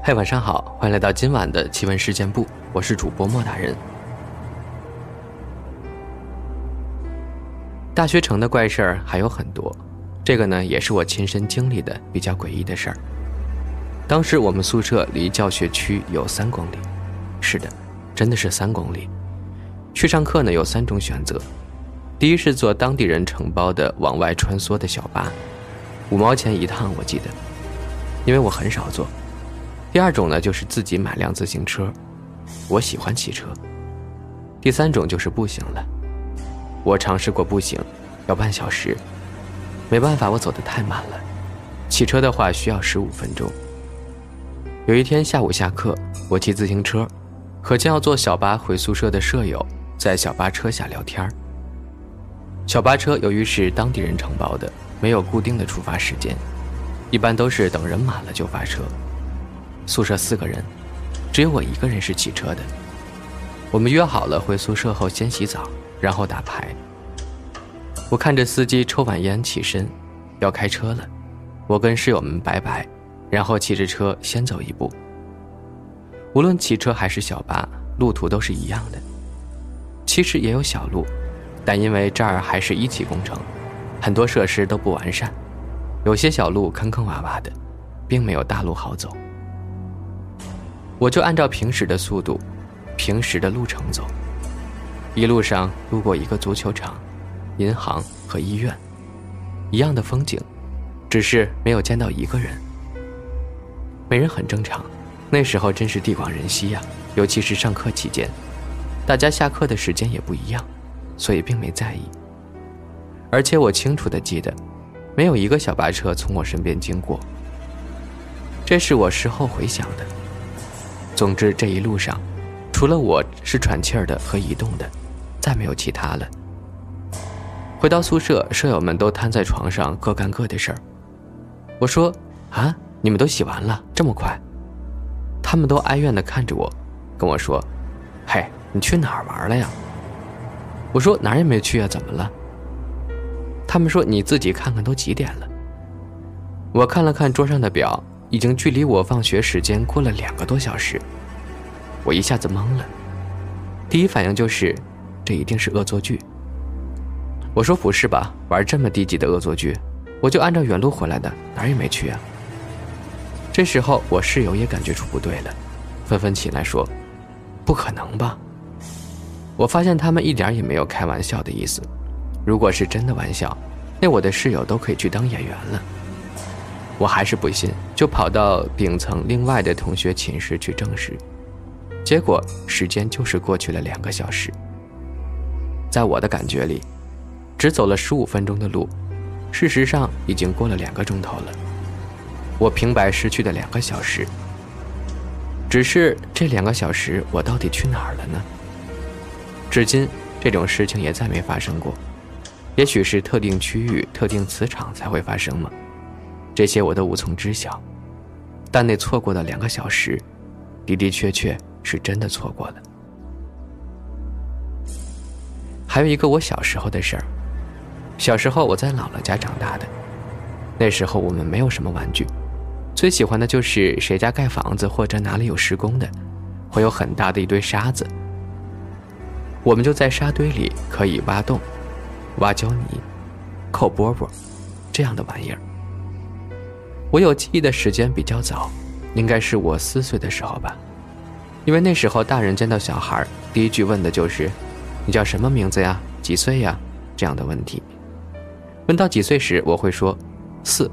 嗨，晚上好，欢迎来到今晚的奇闻事件部，我是主播莫大人。大学城的怪事儿还有很多，这个呢也是我亲身经历的比较诡异的事儿。当时我们宿舍离教学区有三公里，是的，真的是三公里。去上课呢有三种选择，第一是坐当地人承包的往外穿梭的小巴，五毛钱一趟，我记得，因为我很少坐。第二种呢就是自己买辆自行车，我喜欢骑车。第三种就是步行了。我尝试过步行，要半小时，没办法，我走得太慢了。骑车的话需要十五分钟。有一天下午下课，我骑自行车，和将要坐小巴回宿舍的舍友在小巴车下聊天小巴车由于是当地人承包的，没有固定的出发时间，一般都是等人满了就发车。宿舍四个人，只有我一个人是骑车的。我们约好了回宿舍后先洗澡。然后打牌。我看着司机抽完烟起身，要开车了。我跟室友们拜拜，然后骑着车先走一步。无论骑车还是小巴，路途都是一样的。其实也有小路，但因为这儿还是一期工程，很多设施都不完善，有些小路坑坑洼洼的，并没有大路好走。我就按照平时的速度，平时的路程走。一路上路过一个足球场、银行和医院，一样的风景，只是没有见到一个人。没人很正常，那时候真是地广人稀呀，尤其是上课期间，大家下课的时间也不一样，所以并没在意。而且我清楚的记得，没有一个小巴车从我身边经过。这是我事后回想的。总之这一路上，除了我是喘气儿的和移动的。再没有其他了。回到宿舍，舍友们都瘫在床上，各干各的事儿。我说：“啊，你们都洗完了，这么快？”他们都哀怨的看着我，跟我说：“嘿，你去哪儿玩了呀？”我说：“哪儿也没去啊，怎么了？”他们说：“你自己看看，都几点了？”我看了看桌上的表，已经距离我放学时间过了两个多小时。我一下子懵了，第一反应就是。这一定是恶作剧。我说不是吧，玩这么低级的恶作剧，我就按照原路回来的，哪儿也没去啊。这时候我室友也感觉出不对了，纷纷起来说：“不可能吧？”我发现他们一点也没有开玩笑的意思。如果是真的玩笑，那我的室友都可以去当演员了。我还是不信，就跑到顶层另外的同学寝室去证实。结果时间就是过去了两个小时。在我的感觉里，只走了十五分钟的路，事实上已经过了两个钟头了。我平白失去的两个小时，只是这两个小时我到底去哪儿了呢？至今这种事情也再没发生过。也许是特定区域、特定磁场才会发生吗？这些我都无从知晓。但那错过的两个小时，的的确确是真的错过了。还有一个我小时候的事儿。小时候我在姥姥家长大的，那时候我们没有什么玩具，最喜欢的就是谁家盖房子或者哪里有施工的，会有很大的一堆沙子，我们就在沙堆里可以挖洞、挖胶泥、扣饽饽这样的玩意儿。我有记忆的时间比较早，应该是我四岁的时候吧，因为那时候大人见到小孩，第一句问的就是。你叫什么名字呀？几岁呀？这样的问题，问到几岁时，我会说四。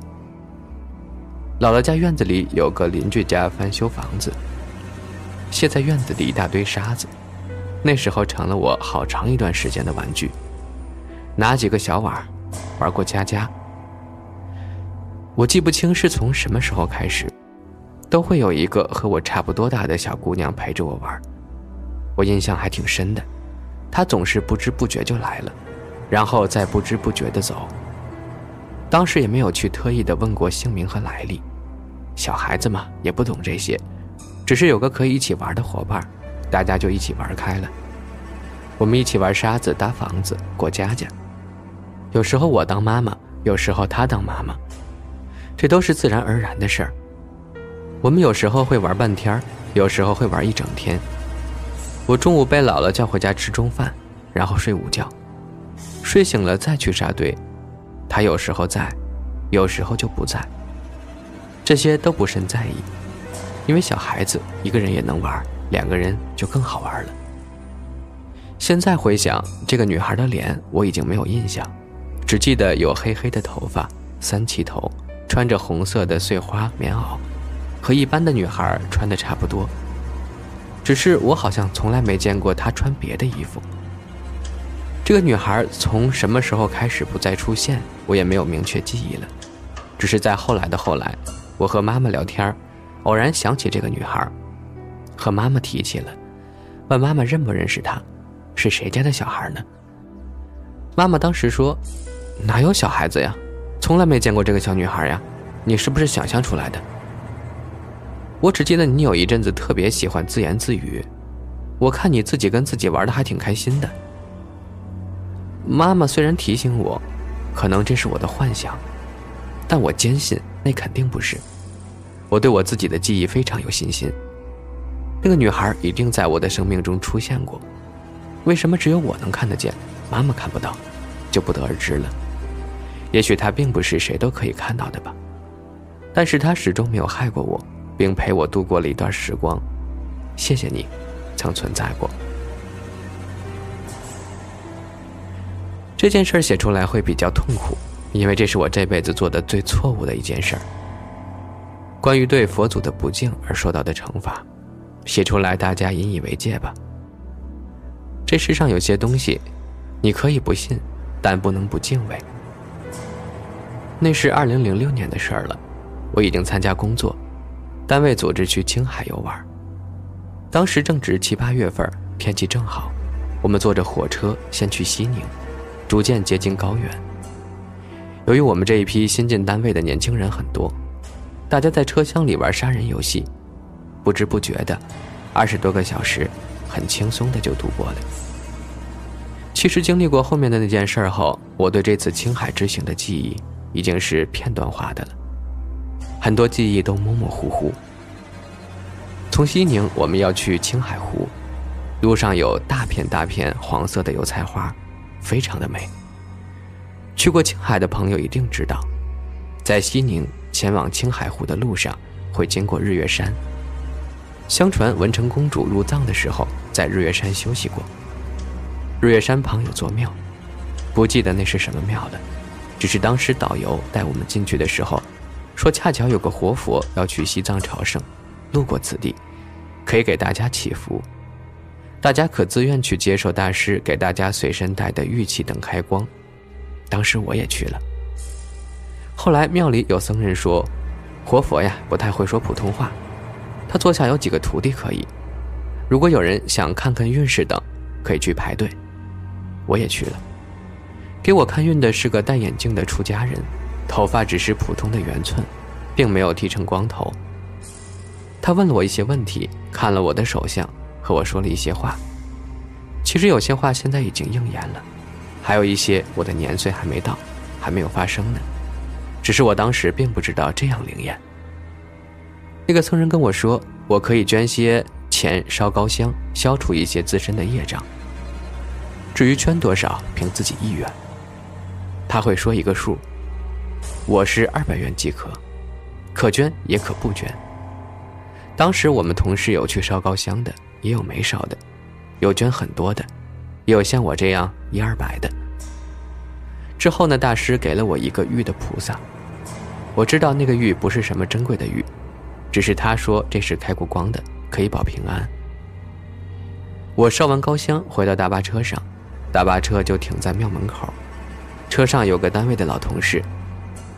姥姥家院子里有个邻居家翻修房子，卸在院子里一大堆沙子，那时候成了我好长一段时间的玩具。拿几个小碗，玩过家家。我记不清是从什么时候开始，都会有一个和我差不多大的小姑娘陪着我玩，我印象还挺深的。她总是不知不觉就来了，然后再不知不觉的走。当时也没有去特意的问过姓名和来历，小孩子嘛也不懂这些，只是有个可以一起玩的伙伴，大家就一起玩开了。我们一起玩沙子、搭房子、过家家，有时候我当妈妈，有时候他当妈妈，这都是自然而然的事儿。我们有时候会玩半天有时候会玩一整天。我中午被姥姥叫回家吃中饭，然后睡午觉，睡醒了再去扎堆。他有时候在，有时候就不在。这些都不甚在意，因为小孩子一个人也能玩，两个人就更好玩了。现在回想这个女孩的脸，我已经没有印象，只记得有黑黑的头发，三七头，穿着红色的碎花棉袄，和一般的女孩穿的差不多。只是我好像从来没见过她穿别的衣服。这个女孩从什么时候开始不再出现，我也没有明确记忆了，只是在后来的后来。我和妈妈聊天，偶然想起这个女孩，和妈妈提起了，问妈妈认不认识她，是谁家的小孩呢？妈妈当时说：“哪有小孩子呀，从来没见过这个小女孩呀，你是不是想象出来的？”我只记得你有一阵子特别喜欢自言自语，我看你自己跟自己玩的还挺开心的。妈妈虽然提醒我，可能这是我的幻想，但我坚信。那肯定不是，我对我自己的记忆非常有信心。那个女孩一定在我的生命中出现过，为什么只有我能看得见，妈妈看不到，就不得而知了。也许她并不是谁都可以看到的吧，但是她始终没有害过我，并陪我度过了一段时光。谢谢你，曾存在过。这件事写出来会比较痛苦。因为这是我这辈子做的最错误的一件事。关于对佛祖的不敬而受到的惩罚，写出来大家引以为戒吧。这世上有些东西，你可以不信，但不能不敬畏。那是二零零六年的事儿了，我已经参加工作，单位组织去青海游玩。当时正值七八月份，天气正好，我们坐着火车先去西宁，逐渐接近高原。由于我们这一批新进单位的年轻人很多，大家在车厢里玩杀人游戏，不知不觉的，二十多个小时，很轻松的就度过了。其实经历过后面的那件事后，我对这次青海之行的记忆已经是片段化的了，很多记忆都模模糊糊。从西宁我们要去青海湖，路上有大片大片黄色的油菜花，非常的美。去过青海的朋友一定知道，在西宁前往青海湖的路上会经过日月山。相传文成公主入藏的时候在日月山休息过。日月山旁有座庙，不记得那是什么庙了，只是当时导游带我们进去的时候，说恰巧有个活佛要去西藏朝圣，路过此地，可以给大家祈福，大家可自愿去接受大师给大家随身带的玉器等开光。当时我也去了。后来庙里有僧人说，活佛呀不太会说普通话，他座下有几个徒弟可以。如果有人想看看运势等，可以去排队。我也去了。给我看运的是个戴眼镜的出家人，头发只是普通的圆寸，并没有剃成光头。他问了我一些问题，看了我的手相，和我说了一些话。其实有些话现在已经应验了。还有一些我的年岁还没到，还没有发生呢，只是我当时并不知道这样灵验。那个僧人跟我说，我可以捐些钱烧高香，消除一些自身的业障。至于捐多少，凭自己意愿。他会说一个数，我是二百元即可，可捐也可不捐。当时我们同事有去烧高香的，也有没烧的，有捐很多的。也有像我这样一二百的。之后呢，大师给了我一个玉的菩萨，我知道那个玉不是什么珍贵的玉，只是他说这是开过光的，可以保平安。我烧完高香回到大巴车上，大巴车就停在庙门口，车上有个单位的老同事，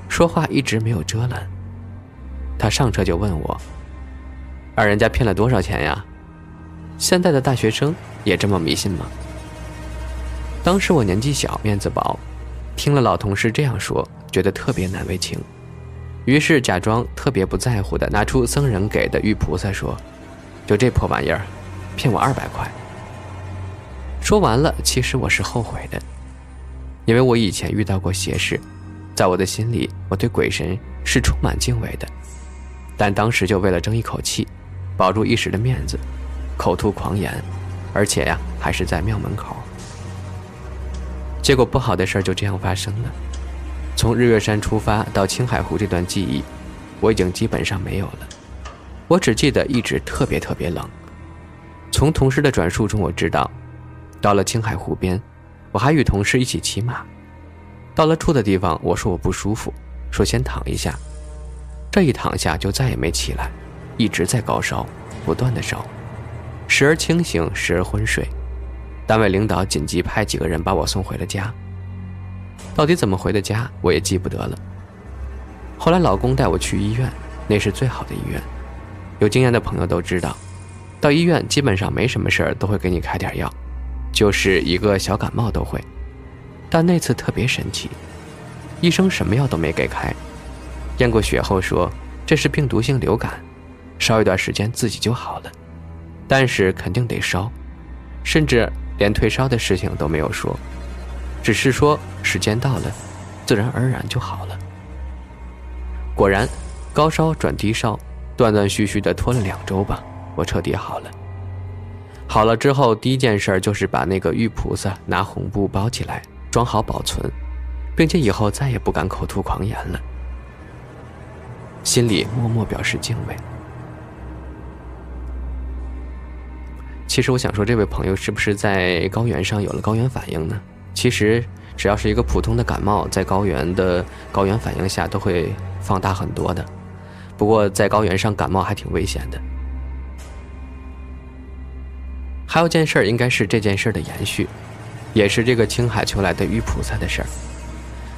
说话一直没有遮拦。他上车就问我：“二人家骗了多少钱呀？现在的大学生也这么迷信吗？”当时我年纪小，面子薄，听了老同事这样说，觉得特别难为情，于是假装特别不在乎的拿出僧人给的玉菩萨说：“就这破玩意儿，骗我二百块。”说完了，其实我是后悔的，因为我以前遇到过邪事，在我的心里，我对鬼神是充满敬畏的，但当时就为了争一口气，保住一时的面子，口吐狂言，而且呀，还是在庙门口。结果不好的事儿就这样发生了。从日月山出发到青海湖这段记忆，我已经基本上没有了。我只记得一直特别特别冷。从同事的转述中我知道，到了青海湖边，我还与同事一起骑马。到了住的地方，我说我不舒服，说先躺一下。这一躺下就再也没起来，一直在高烧，不断的烧，时而清醒，时而昏睡。单位领导紧急派几个人把我送回了家。到底怎么回的家，我也记不得了。后来老公带我去医院，那是最好的医院。有经验的朋友都知道，到医院基本上没什么事儿，都会给你开点药，就是一个小感冒都会。但那次特别神奇，医生什么药都没给开，验过血后说这是病毒性流感，烧一段时间自己就好了，但是肯定得烧，甚至。连退烧的事情都没有说，只是说时间到了，自然而然就好了。果然，高烧转低烧，断断续续的拖了两周吧，我彻底好了。好了之后，第一件事就是把那个玉菩萨拿红布包起来，装好保存，并且以后再也不敢口吐狂言了，心里默默表示敬畏。其实我想说，这位朋友是不是在高原上有了高原反应呢？其实只要是一个普通的感冒，在高原的高原反应下都会放大很多的。不过在高原上感冒还挺危险的。还有件事儿，应该是这件事儿的延续，也是这个青海求来的玉菩萨的事儿。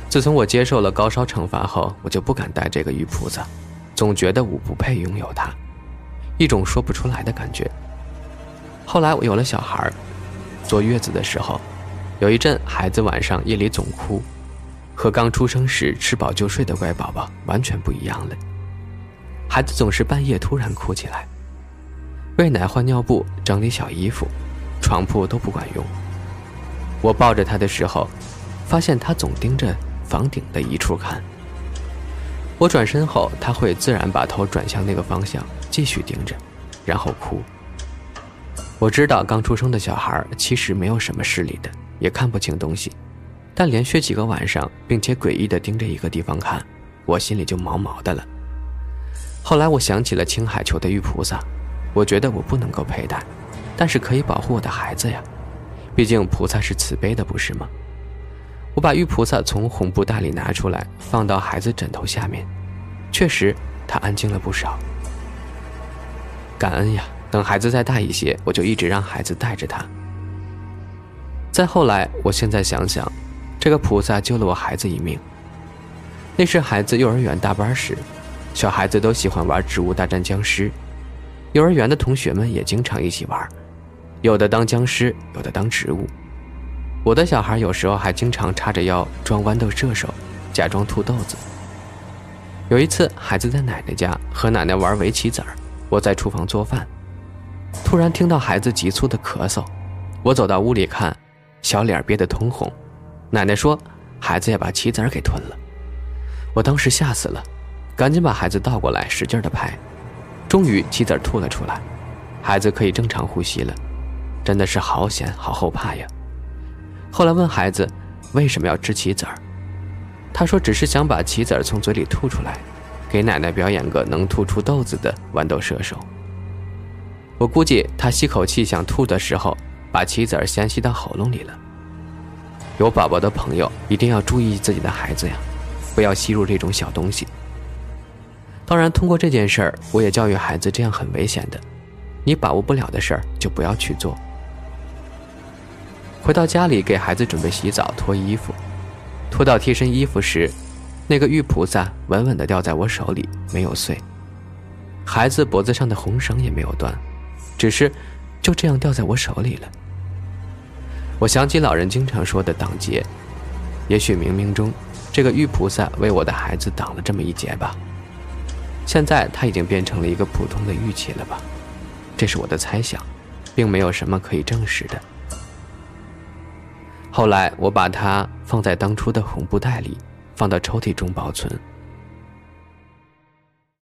自从我接受了高烧惩罚后，我就不敢带这个玉菩萨，总觉得我不配拥有它，一种说不出来的感觉。后来我有了小孩坐月子的时候，有一阵孩子晚上夜里总哭，和刚出生时吃饱就睡的乖宝宝完全不一样了。孩子总是半夜突然哭起来，喂奶、换尿布、整理小衣服，床铺都不管用。我抱着他的时候，发现他总盯着房顶的一处看。我转身后，他会自然把头转向那个方向，继续盯着，然后哭。我知道刚出生的小孩其实没有什么视力的，也看不清东西，但连续几个晚上，并且诡异地盯着一个地方看，我心里就毛毛的了。后来我想起了青海求的玉菩萨，我觉得我不能够佩戴，但是可以保护我的孩子呀，毕竟菩萨是慈悲的，不是吗？我把玉菩萨从红布袋里拿出来，放到孩子枕头下面，确实他安静了不少。感恩呀。等孩子再大一些，我就一直让孩子带着他。再后来，我现在想想，这个菩萨救了我孩子一命。那是孩子幼儿园大班时，小孩子都喜欢玩《植物大战僵尸》，幼儿园的同学们也经常一起玩，有的当僵尸，有的当植物。我的小孩有时候还经常叉着腰装豌豆射手，假装吐豆子。有一次，孩子在奶奶家和奶奶玩围棋子儿，我在厨房做饭。突然听到孩子急促的咳嗽，我走到屋里看，小脸憋得通红。奶奶说：“孩子要把棋子儿给吞了。”我当时吓死了，赶紧把孩子倒过来，使劲的拍，终于棋子儿吐了出来，孩子可以正常呼吸了。真的是好险，好后怕呀！后来问孩子为什么要吃棋子儿，他说只是想把棋子儿从嘴里吐出来，给奶奶表演个能吐出豆子的豌豆射手。我估计他吸口气想吐的时候，把棋子儿先吸到喉咙里了。有宝宝的朋友一定要注意自己的孩子呀，不要吸入这种小东西。当然，通过这件事儿，我也教育孩子，这样很危险的，你把握不了的事儿就不要去做。回到家里，给孩子准备洗澡、脱衣服，脱到贴身衣服时，那个玉菩萨稳稳地掉在我手里，没有碎，孩子脖子上的红绳也没有断。只是，就这样掉在我手里了。我想起老人经常说的挡劫，也许冥冥中，这个玉菩萨为我的孩子挡了这么一劫吧。现在他已经变成了一个普通的玉器了吧？这是我的猜想，并没有什么可以证实的。后来我把它放在当初的红布袋里，放到抽屉中保存。